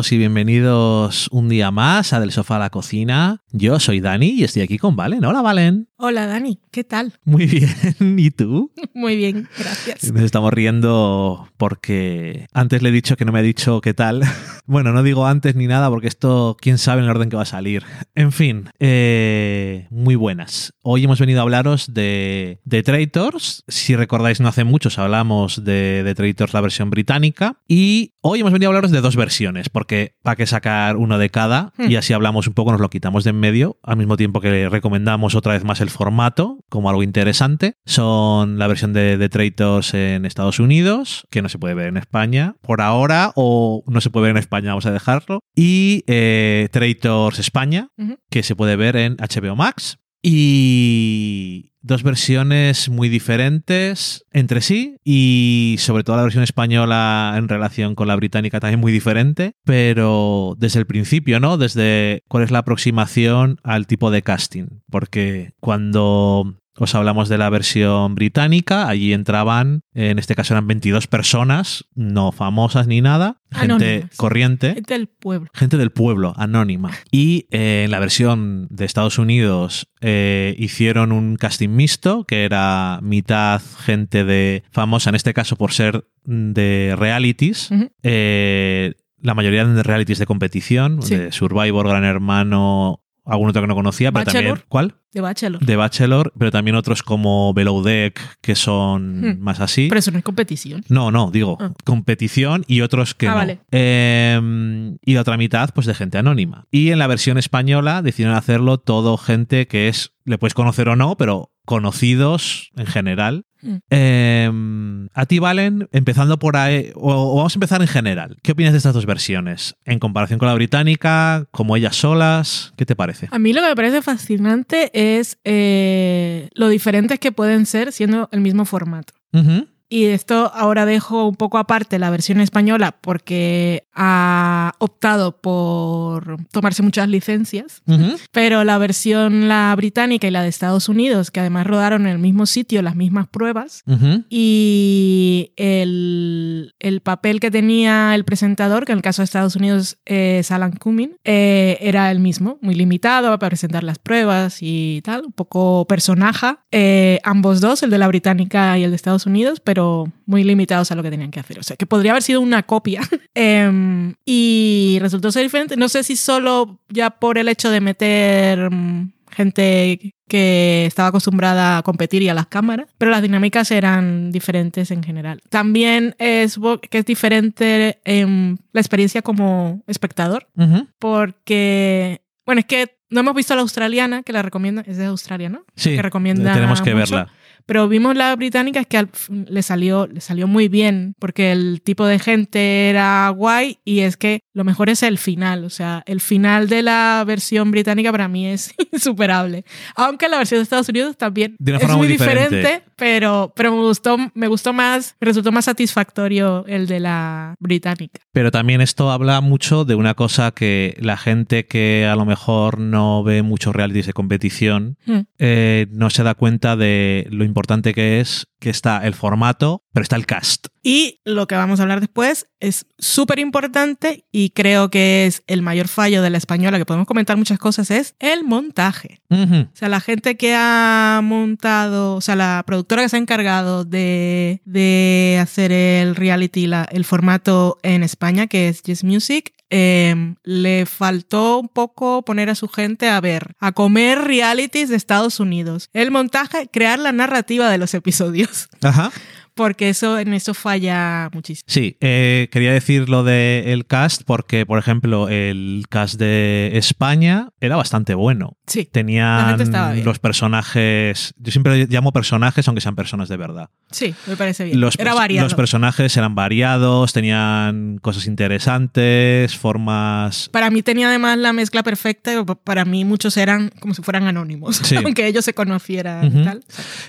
Y bienvenidos un día más a Del Sofá a la Cocina. Yo soy Dani y estoy aquí con Valen. Hola Valen. Hola Dani, ¿qué tal? Muy bien, ¿y tú? Muy bien, gracias. Nos estamos riendo porque antes le he dicho que no me ha dicho qué tal. Bueno, no digo antes ni nada porque esto, quién sabe en el orden que va a salir. En fin, eh, muy buenas. Hoy hemos venido a hablaros de, de Traitors. Si recordáis, no hace muchos hablamos de, de Traitors, la versión británica. Y hoy hemos venido a hablaros de dos versiones, porque para que sacar uno de cada y así hablamos un poco, nos lo quitamos de en medio, al mismo tiempo que recomendamos otra vez más el formato como algo interesante. Son la versión de, de Traitors en Estados Unidos, que no se puede ver en España por ahora, o no se puede ver en España vamos a dejarlo. Y eh, Traitors España, que se puede ver en HBO Max. Y dos versiones muy diferentes entre sí y sobre todo la versión española en relación con la británica también muy diferente, pero desde el principio, ¿no? Desde cuál es la aproximación al tipo de casting, porque cuando os hablamos de la versión británica, allí entraban, en este caso eran 22 personas, no famosas ni nada, gente corriente. Gente del pueblo. Gente del pueblo, anónima. Y eh, en la versión de Estados Unidos eh, hicieron un casting mixto, que era mitad gente de famosa, en este caso por ser de realities. Eh, la mayoría de realities de competición, Sí. de Survivor, Gran Hermano, algún otro que no conocía, pero Bachelor. también... ¿Cuál? De Bachelor. De Bachelor, pero también otros como Below Deck, que son Hmm. más así. Pero eso no es competición. No, no, digo, Ah. competición y otros que Ah, no. vale. Eh, y la otra mitad, pues de gente anónima. Y en la versión española decidieron hacerlo todo gente que es, le puedes conocer o no, pero conocidos en general. Mm. Eh, a ti, Valen, empezando por ahí, o, o vamos a empezar en general. ¿Qué opinas de estas dos versiones? En comparación con la británica, como ellas solas, ¿qué te parece? A mí lo que me parece fascinante es eh, lo diferentes que pueden ser siendo el mismo formato. Y esto ahora dejo un poco aparte la versión española porque ha optado por tomarse muchas licencias. Ujú. Pero la versión la británica y la de Estados Unidos, que además rodaron en el mismo sitio las mismas pruebas, Ujú. y el, el papel que tenía el presentador, que en el caso de Estados Unidos es Alan Cumming, eh, era el mismo, muy limitado para presentar las pruebas y tal, un poco personaje. Eh, ambos dos, el de la británica y el de Estados Unidos, pero muy limitados a lo que tenían que hacer. O sea, que podría haber sido una copia. Em, y resultó ser diferente. No sé si solo ya por el hecho de meter mm, gente que estaba acostumbrada a competir y a las cámaras, pero las dinámicas eran diferentes en general. También es que es diferente en la experiencia como espectador, porque, bueno, es que no hemos visto la australiana, que la recomienda, es de Australia, ¿no? Sí, que recomienda tenemos que mucho. verla. Pero vimos la británica, es que al le salió, le salió muy bien, porque el tipo de gente era guay y es que lo mejor es el final. O sea, el final de la versión británica para mí es insuperable. Aunque la versión de Estados Unidos también De una es forma muy muy diferente. diferente, pero, pero me, gustó, me gustó más, resultó más satisfactorio el de la británica. Pero también esto habla mucho de una cosa que la gente que a lo mejor no ve muchos realities de competición Mm. eh, no se da cuenta de lo importante que es que está el formato, pero está el cast. Y lo que vamos a hablar después es súper importante y creo que es el mayor fallo de la española, que podemos comentar muchas cosas, es el montaje. Ujú. O sea, la gente que ha montado, o sea, la productora que se ha encargado de, de hacer el reality, la- el formato en España, que es Yes Music, eh, le faltó un poco poner a su gente a ver, a comer realities de Estados Unidos. El montaje, crear la narrativa de los episodios, Ajá. Porque eso en eso falla muchísimo. Sí, eh, quería decir lo del cast porque, por ejemplo, el cast de España era bastante bueno. Sí. Tenían los personajes, yo siempre llamo personajes aunque sean personas de verdad. Sí, me parece bien. Los, Era variado. los personajes eran variados, tenían cosas interesantes, formas... Para mí tenía además la mezcla perfecta. pa- Para mí muchos eran como si fueran anónimos, Sí. aunque ellos se conocieran Ujú. y tal.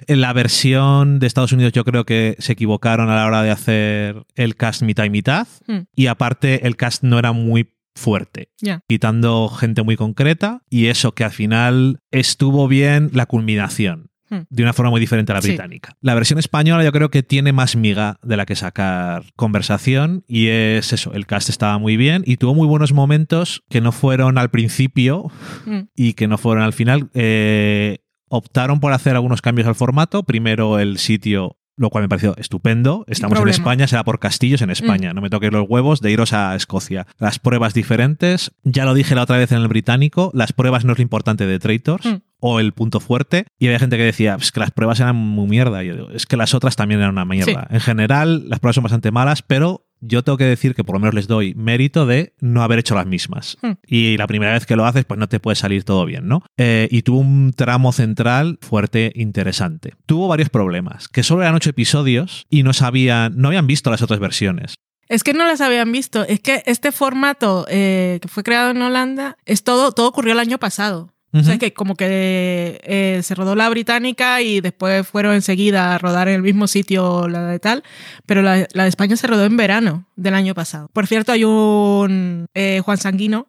En la versión de Estados Unidos yo creo que se equivocaron a la hora de hacer el cast mitad y mitad. Mm. Y aparte el cast no era muy fuerte, quitando gente muy concreta y eso que al final estuvo bien la culminación. Hmm. de una forma muy diferente a la Sí. británica. La versión española yo creo que tiene más miga de la que sacar conversación y es eso, el cast estaba muy bien y tuvo muy buenos momentos que no fueron al principio Mm. y que no fueron al final. Eh, optaron por hacer algunos cambios al formato. Primero el sitio, lo cual me pareció estupendo. Estamos en. España, será por castillos en España. No me toques los huevos de iros a Escocia. Las pruebas diferentes. Ya lo dije la otra vez en el británico. Las pruebas no es lo importante de Traitors. Mm. O el punto fuerte. Y había gente que decía, es que las pruebas eran muy mierda. Y yo digo, es que las otras también eran una mierda. En general, las pruebas son bastante malas, pero yo tengo que decir que por lo menos les doy mérito de no haber hecho las mismas. Hmm. Y la primera vez que lo haces, pues no te puede salir todo bien, ¿no? Eh, y tuvo un tramo central fuerte, interesante. Tuvo varios problemas, que solo eran ocho episodios y no sabían, no habían visto las otras versiones. Es que no las habían visto. Es que este formato eh, que fue creado en Holanda, es todo, todo ocurrió el año pasado. O sea Ujú. que como que eh, se rodó la británica y después fueron enseguida a rodar en el mismo sitio la de tal, pero la, la de España se rodó en verano del año pasado. Por cierto, hay un eh, Juan Sanguino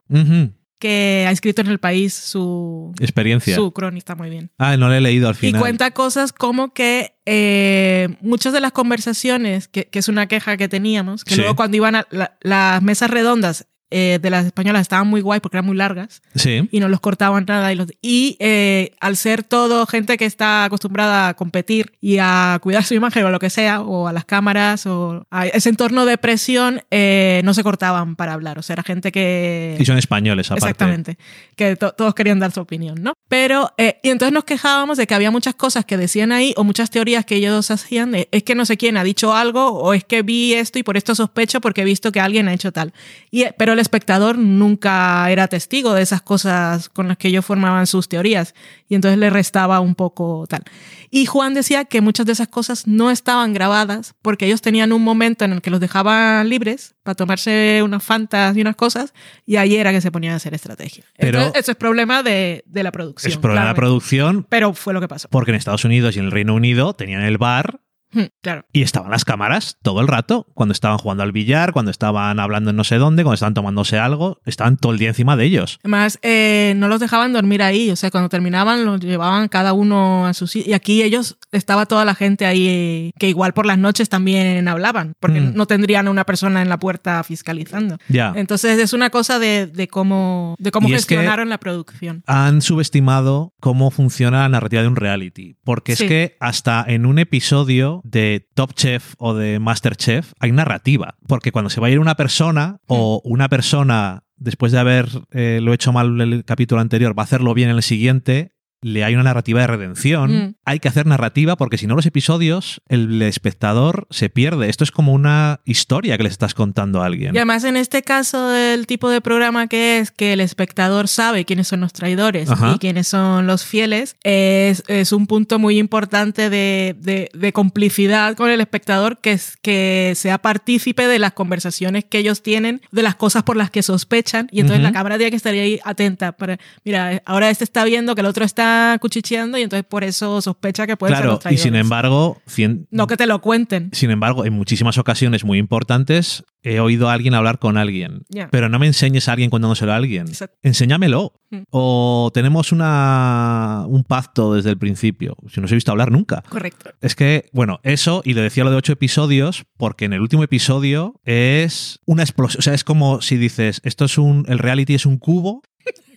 que ha escrito en el país su, Experiencia. su crónica muy bien. Ah, no le he leído al Y final. cuenta cosas como que eh, muchas de las conversaciones, que, que es una queja que teníamos, que Sí. luego cuando iban a la- las mesas redondas eh, de las españolas estaban muy guay porque eran muy largas Sí. y no los cortaban nada. Y, los, y eh, al ser todo gente que está acostumbrada a competir y a cuidar su imagen o lo que sea, o a las cámaras, o a ese entorno de presión, eh, no se cortaban para hablar. O sea, era gente que... Y son españoles, aparte. Exactamente, que to- todos querían dar su opinión, ¿no? Pero, eh, y entonces nos quejábamos de que había muchas cosas que decían ahí o muchas teorías que ellos hacían de es que no sé quién ha dicho algo o es que vi esto y por esto sospecho porque he visto que alguien ha hecho tal. Y, eh, pero el espectador nunca era testigo de esas cosas con las que ellos formaban sus teorías y entonces le restaba un poco tal. Y Juan decía que muchas de esas cosas no estaban grabadas porque ellos tenían un momento en el que los dejaban libres para tomarse unas fantas y unas cosas y ahí era que se ponían a hacer estrategia. Pero- Entonces, eso es problema de, de la producción. Es problema de claramente. producción Pero fue lo que pasó. porque en Estados Unidos y en el Reino Unido tenían el bar Claro. Y estaban las cámaras todo el rato, cuando estaban jugando al billar, cuando estaban hablando en no sé dónde, cuando estaban tomándose algo, estaban todo el día encima de ellos. Además, eh, no los dejaban dormir ahí. O sea, cuando terminaban, los llevaban cada uno a su sitio. Y aquí ellos, estaba toda la gente ahí que igual por las noches también hablaban, porque Mm. no tendrían a una persona en la puerta fiscalizando. Ya. Entonces, es una cosa de, de cómo, de cómo Y es que- gestionaron la producción. Han subestimado cómo funciona la narrativa de un reality. Porque Sí. es que hasta en un episodio de Top Chef o de Masterchef hay narrativa. Porque cuando se va a ir una persona o una persona, después de haber eh, lo hecho mal el capítulo anterior, va a hacerlo bien en el siguiente, le hay una narrativa de redención. Mm. Hay que hacer narrativa porque si no los episodios, el espectador se pierde. Esto es como una historia que le estás contando a alguien. Y además, en este caso del tipo de programa que es que el espectador sabe quiénes son los traidores Ajá. y quiénes son los fieles, es, es un punto muy importante de, de- de complicidad con el espectador que, es, que sea partícipe de las conversaciones que ellos tienen, de las cosas por las que sospechan. Y entonces Ujú. la cámara tiene que estar ahí atenta. Para, mira, ahora este está viendo que el otro está cuchicheando y entonces por eso sospecha que pueden ser claro, y sin embargo, cien- No que te lo cuenten. Sin embargo, en muchísimas ocasiones muy importantes he oído a alguien hablar con alguien. Pero no me enseñes a alguien contándoselo a alguien. Exacto. Enséñamelo. Mm. O tenemos una, un pacto desde el principio. Si no os he visto hablar nunca. Correcto. Es que, bueno, eso, y le decía lo de ocho episodios, porque en el último episodio es una explosión. O sea, es como si dices, esto es un. El reality es un cubo.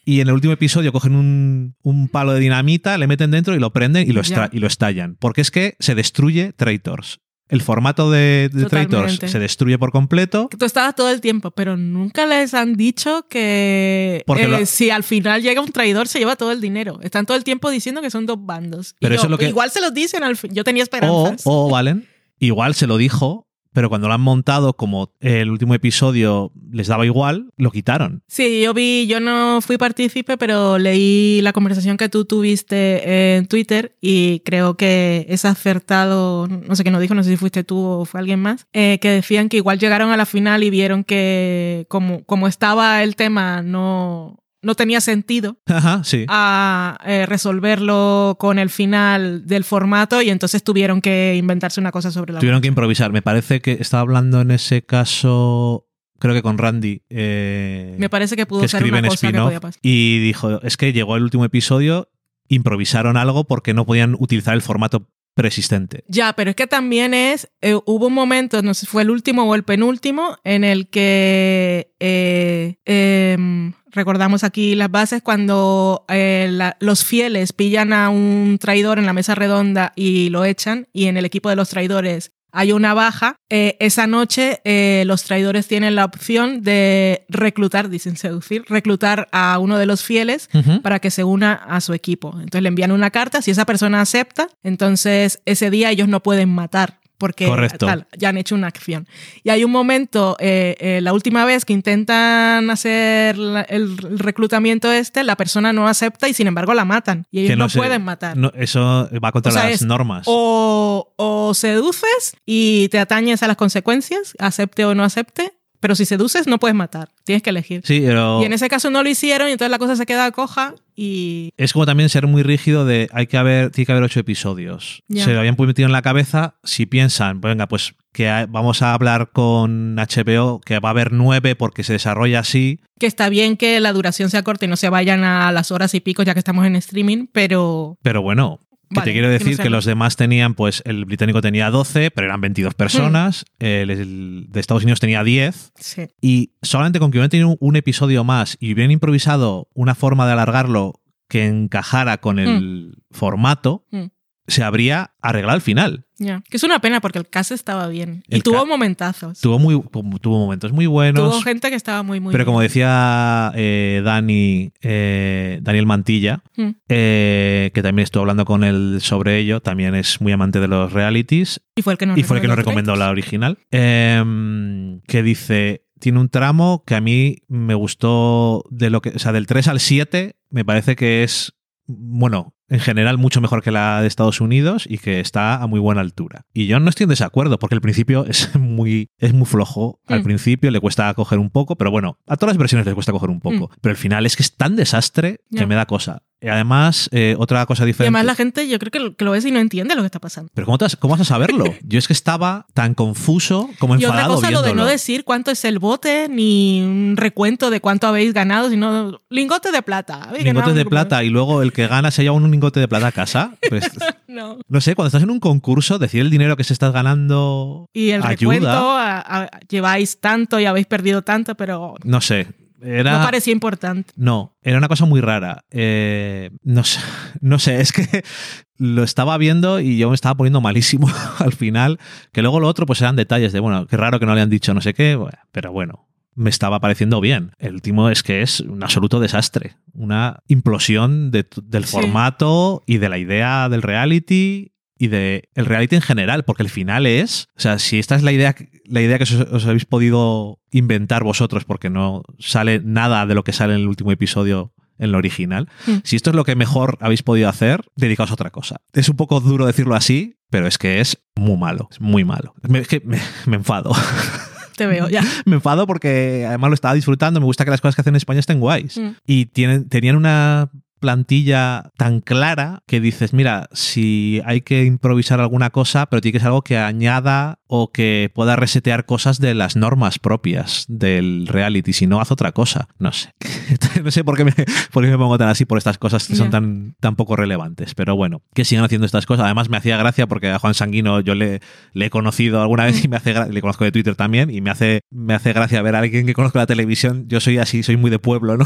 Y en el último episodio cogen un, un palo de dinamita, le meten dentro y lo prenden y lo, Ya. y lo estallan. Porque es que se destruye Traitors. El formato de, de Traitors se destruye por completo. Tú estabas todo el tiempo, pero nunca les han dicho que eh, lo- si al final llega un traidor se lleva todo el dinero. Están todo el tiempo diciendo que son dos bandos. Y Pero yo, eso es lo que- Igual se los dicen al fin. Yo tenía O, esperanzas. o Valen, igual se lo dijo, pero cuando lo han montado, como el último episodio les daba igual, lo quitaron. Sí, yo vi, yo no fui partícipe, pero leí la conversación que tú tuviste en Twitter y creo que es acertado, no sé qué nos dijo, no sé si fuiste tú o fue alguien más, eh, que decían que igual llegaron a la final y vieron que como, como estaba el tema no, no tenía sentido Ajá, sí. a eh, resolverlo con el final del formato y entonces tuvieron que inventarse una cosa sobre la Tuvieron que improvisar. Me parece que estaba hablando en ese caso, creo que con Randy, eh, Me parece que pudo que ser una cosa que spin-off, podía pasar. y dijo, es que llegó el último episodio improvisaron algo porque no podían utilizar el formato preexistente. Ya, pero es que también es, eh, hubo un momento, no sé fue el último o el penúltimo, en el que eh, em, recordamos aquí las bases cuando eh, los fieles pillan a un traidor en la mesa redonda y lo echan, y en el equipo de los traidores hay una baja. eh, esa noche eh, los traidores tienen la opción de reclutar, dicen seducir, reclutar a uno de los fieles Ujú. para que se una a su equipo. Entonces le envían una carta, si esa persona acepta, entonces ese día ellos no pueden matar porque tal, ya han hecho una acción. Y hay un momento, eh, eh, la última vez que intentan hacer la- el reclutamiento este, la persona no acepta y sin embargo la matan. Y ellos Que no, se- pueden matar. no, eso va contra O sea, las es normas. O, o seduces y te atañes a las consecuencias, acepte o no acepte, pero si seduces no puedes matar, tienes que elegir. Sí, pero Y en ese caso no lo hicieron y entonces la cosa se queda coja y... es como también ser muy rígido de hay que haber, tiene que haber ocho episodios. Se lo habían metido en la cabeza si piensan, pues venga, pues que hay- vamos a hablar con HBO que va a haber nueve porque se desarrolla así. Que está bien que la duración sea corta y no se vayan a las horas y pico ya que estamos en streaming, pero... Pero bueno, que Vale, te quiero que decir que lo- los demás tenían, pues el británico tenía 12, pero eran 22 personas. Hmm. El, el de Estados Unidos tenía 10. Sí. Y solamente con que hubieran tenido un, un episodio más y hubieran improvisado una forma de alargarlo que encajara con el formato, Mm. Se habría arreglado al final. Ya. Que es una pena porque el cast estaba bien. y tuvo momentazos. Tuvo, muy, tuvo momentos muy buenos. Tuvo gente que estaba muy, muy pero como decía eh, Dani, eh, Daniel Mantilla, Mm. eh, que también estuvo hablando con él sobre ello, también es muy amante de los realities Y fue el que nos y fue el que nos recomendó recomendó la original, em, que dice, tiene un tramo que a mí me gustó de lo que, o sea, del 3 al 7 me parece que es, bueno, en general mucho mejor que la de Estados Unidos y que está a muy buena altura. Y yo no estoy en desacuerdo porque el principio es muy, es muy flojo. Al Mm. principio le cuesta coger un poco, pero bueno, a todas las versiones les cuesta coger un poco. Pero el final es que es tan desastre que Mm. Me da cosa. Y además, eh, otra cosa Y diferente. además la gente yo creo que lo, que lo ves y no entiende lo que está pasando. Pero ¿cómo, vas- cómo vas a saberlo? Yo es que estaba tan confuso como Y otra enfadado cosa, lo de no viéndolo. decir cuánto es el bote, ni un recuento de cuánto habéis ganado, sino lingote de plata. Lingotes de plata y luego el que gana se lleva un lingote de plata a casa. Pues, No. no sé, cuando estás en un concurso, decir el dinero que se estás ganando Y el ayuda. recuento, a- a- lleváis tanto y habéis perdido tanto, pero No sé. Era, no parecía importante. No, era una cosa muy rara. Eh, no, sé, no sé, es que lo estaba viendo y yo me estaba poniendo malísimo al final. Que luego lo otro, pues eran detalles de, bueno, qué raro que no le han dicho no sé qué, pero bueno, me estaba pareciendo bien. El último es que es un absoluto desastre. Una implosión de del Sí. formato y de la idea del reality y de el reality en general, porque el final es, o sea, si esta es la idea, la idea que os, os habéis podido inventar vosotros, porque no sale nada de lo que sale en el último episodio en lo original, Mm. si esto es lo que mejor habéis podido hacer, dedicaos a otra cosa. Es un poco duro decirlo así, pero es que es muy malo, es muy malo. Me, es que me, me enfado. Te veo ya. me enfado porque además lo estaba disfrutando, me gusta que las cosas que hacen en España estén guays. Mm. Y tienen, tenían una plantilla tan clara que dices, mira, si hay que improvisar alguna cosa, pero tiene que ser algo que añada o que pueda resetear cosas de las normas propias del reality, si no, haz otra cosa. No sé. no sé por qué, me, por qué me pongo tan así por estas cosas que son tan, tan poco relevantes, pero bueno, que sigan haciendo estas cosas. Además me hacía gracia porque a Juan Sanguino yo le, le he conocido alguna vez y me hace le conozco de Twitter también y me hace, me hace gracia ver a alguien que conozco de la televisión. Yo soy así, soy muy de pueblo, ¿no?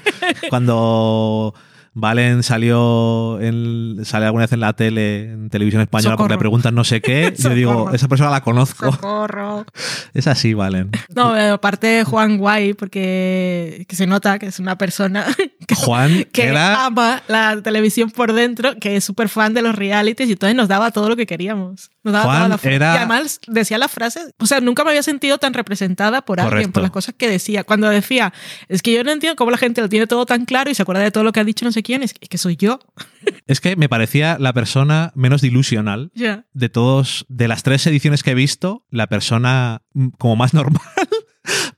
Cuando Valen salió en, sale alguna vez en la tele, en televisión española, porque le preguntan no sé qué, yo digo, esa persona la conozco. Socorro. Es así, Valen. No, aparte Juan Guay, porque que se nota que es una persona Juan que era... ama la televisión por dentro, que es súper fan de los realities y entonces nos daba todo lo que queríamos. Nos daba Juan toda la era- Y además decía las frases, o sea, nunca me había sentido tan representada por alguien, por las cosas que decía. Cuando decía, es que yo no entiendo cómo la gente lo tiene todo tan claro y se acuerda de todo lo que ha dicho no sé quién, es que, soy yo. Es que me parecía la persona menos dilusional de todos, de las tres ediciones que he visto, la persona mm, como más normal,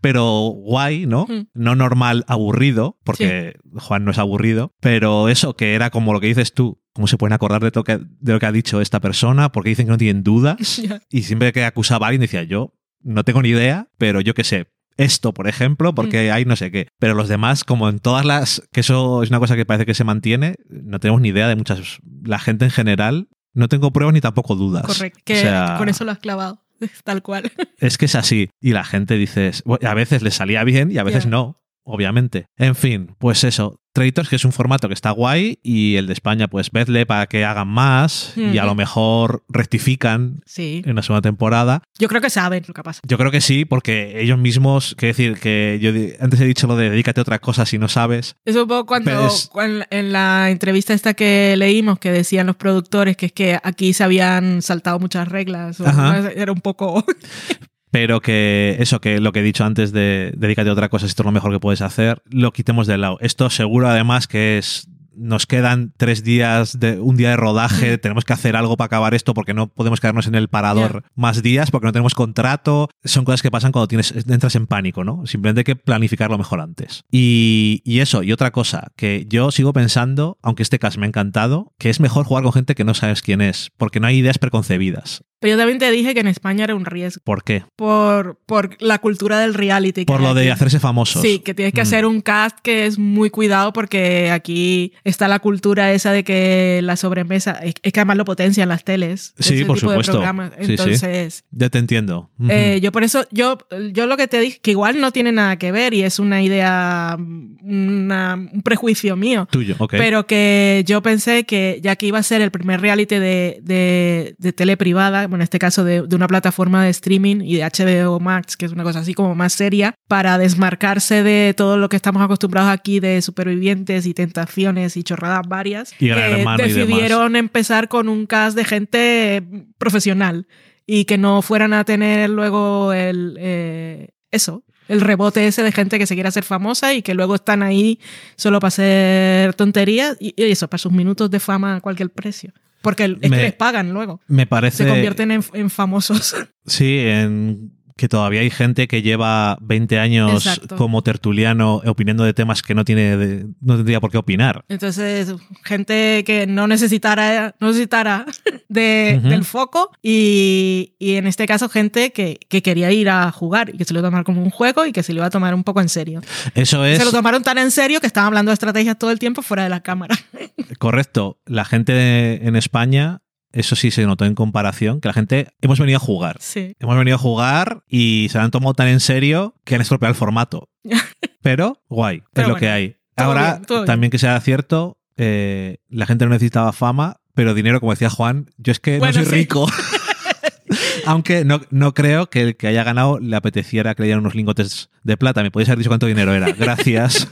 pero guay, ¿no? Mm. No normal, aburrido, porque Juan no es aburrido, pero eso que era como lo que dices tú, ¿cómo se pueden acordar de, to- que- de lo que ha dicho esta persona? Porque dicen que no tienen dudas. Y siempre que acusaba a alguien decía yo, no tengo ni idea, pero yo qué sé. esto, por ejemplo, porque hay no sé qué. Pero los demás, como en todas las, que eso es una cosa que parece que se mantiene, no tenemos ni idea de muchas, la gente en general, no tengo pruebas ni tampoco dudas. Correcto, que O sea, con eso lo has clavado, tal cual. Es que es así. Y la gente dice, a veces les salía bien y a veces no, obviamente. En fin, pues eso. Traitors, que es un formato que está guay, y el de España, pues vedle para que hagan más y a lo mejor rectifican Sí, en la segunda temporada. yo creo que saben lo que pasa. Yo creo que sí, porque ellos mismos, quiero decir, que yo antes he dicho lo de dedícate a otra cosa si no sabes. Es un poco cuando, es- en la entrevista esta que leímos que decían los productores que es que aquí se habían saltado muchas reglas. o era un poco... Pero que eso, que lo que he dicho antes de dedícate a otra cosa, si esto es lo mejor que puedes hacer, lo quitemos de lado. Esto seguro además que es nos quedan tres días de un día de rodaje, tenemos que hacer algo para acabar esto porque no podemos quedarnos en el parador más días porque no tenemos contrato. Son cosas que pasan cuando tienes, entras en pánico, ¿no? Simplemente hay que planificarlo mejor antes. Y, y eso, y otra cosa, que yo sigo pensando, aunque este caso me ha encantado, que es mejor jugar con gente que no sabes quién es, porque no hay ideas preconcebidas. Pero yo también te dije que en España era un riesgo ¿Por qué? por, por la cultura del reality. Por lo de hacerse famosos. Sí, que tienes que Mm. hacer un cast que es muy cuidado porque aquí está la cultura esa de que la sobremesa, es, es que además lo potencian las teles. Sí, ese por tipo de supuesto. Sí, sí. Entonces, Ya te entiendo. Eh, yo por eso, yo, yo lo que te dije, que igual no tiene nada que ver y es una idea, una- un prejuicio mío. Tuyo, ok. Pero que yo pensé que ya que iba a ser el primer reality de, de, de tele privada, en este caso de, de una plataforma de streaming y de HBO Max, que es una cosa así como más seria, para desmarcarse de todo lo que estamos acostumbrados aquí de supervivientes y tentaciones y chorradas varias, Y eh, Hermano y decidieron empezar con un cast de gente profesional y que no fueran a tener luego el eh, eso el rebote ese de gente que se quiere hacer famosa y que luego están ahí solo para hacer tonterías y eso, para sus minutos de fama a cualquier precio. Porque el- es Me- que les pagan luego. Me parece. Se convierten en, en famosos. Sí, en que todavía hay gente que lleva 20 años Exacto. como tertuliano opinando de temas que no tiene de- no tendría por qué opinar. Entonces, gente que no necesitara, no necesitara de, del foco y, y en este caso gente que, que quería ir a jugar y que se lo iba a tomar como un juego y que se lo iba a tomar un poco en serio. Eso es Se lo tomaron tan en serio que estaban hablando de estrategias todo el tiempo fuera de la cámara. correcto. La gente en España, eso sí se notó en comparación, que la gente hemos venido a jugar. Sí. Hemos venido a jugar y se lo han tomado tan en serio que han estropeado el formato. Pero guay, Pero es lo que hay. Ahora, bien, todo bien. también que sea cierto, eh, la gente no necesitaba fama, pero dinero, como decía Juan, yo es que Bueno, no soy sí. rico. Aunque no, no creo que el que haya ganado le apeteciera que le dieran unos lingotes de plata. Me podéis haber dicho cuánto dinero era. Gracias.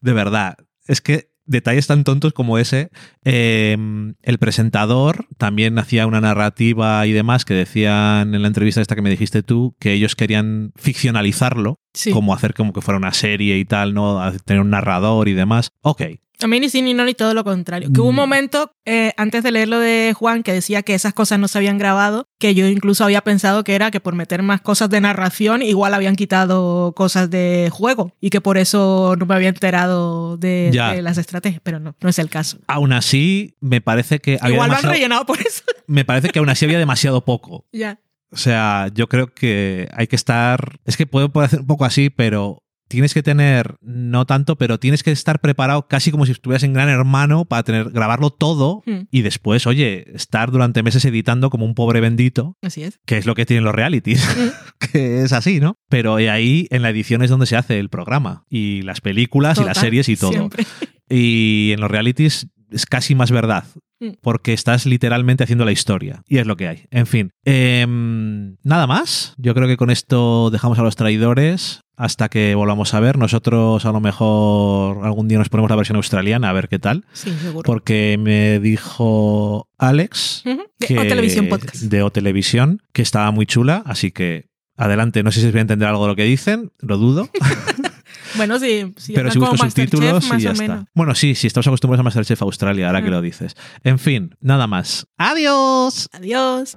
de verdad. Es que detalles tan tontos como ese. eh, el presentador también hacía una narrativa y demás que decían en la entrevista esta que me dijiste tú que ellos querían ficcionalizarlo, Sí. como hacer como que fuera una serie y tal, ¿no? Tener un narrador y demás. Ok. A mí ni sí ni no ni todo lo contrario. Que hubo un Mm. momento, eh, antes de leer lo de Juan, que decía que esas cosas no se habían grabado, que yo incluso había pensado que era que por meter más cosas de narración, igual habían quitado cosas de juego y que por eso no me había enterado de, las estrategias, pero no, no es el caso. Aún así, me parece que había igual lo han rellenado por eso. me parece que aún así había demasiado poco. ya. O sea, yo creo que hay que estar. Es que puede parecer un poco así, pero tienes que tener, no tanto, pero tienes que estar preparado casi como si estuvieras en Gran Hermano para tener, grabarlo todo Hmm. y después, oye, estar durante meses editando como un pobre bendito, Así es. que es lo que tienen los realities, que es así, ¿no? Pero ahí en la edición es donde se hace el programa y las películas y las series y todo. siempre. Y en los realities es casi más verdad. Porque estás literalmente haciendo la historia. Y es lo que hay. En fin, em, nada más. Yo creo que con esto dejamos a los traidores hasta que volvamos a ver. Nosotros a lo mejor algún día nos ponemos la versión australiana a ver qué tal. Sí, seguro. Porque me dijo Alex. De- que, o televisión podcast. de O Televisión que estaba muy chula, así que adelante. No sé si os voy a entender algo de lo que dicen, lo dudo. Bueno, sí, sí pero si Masterchef, subtítulos más y ya o está. Bueno, sí, sí, estamos acostumbrados a Masterchef Australia, ahora que lo dices. En fin, nada más. ¡Adiós! Adiós.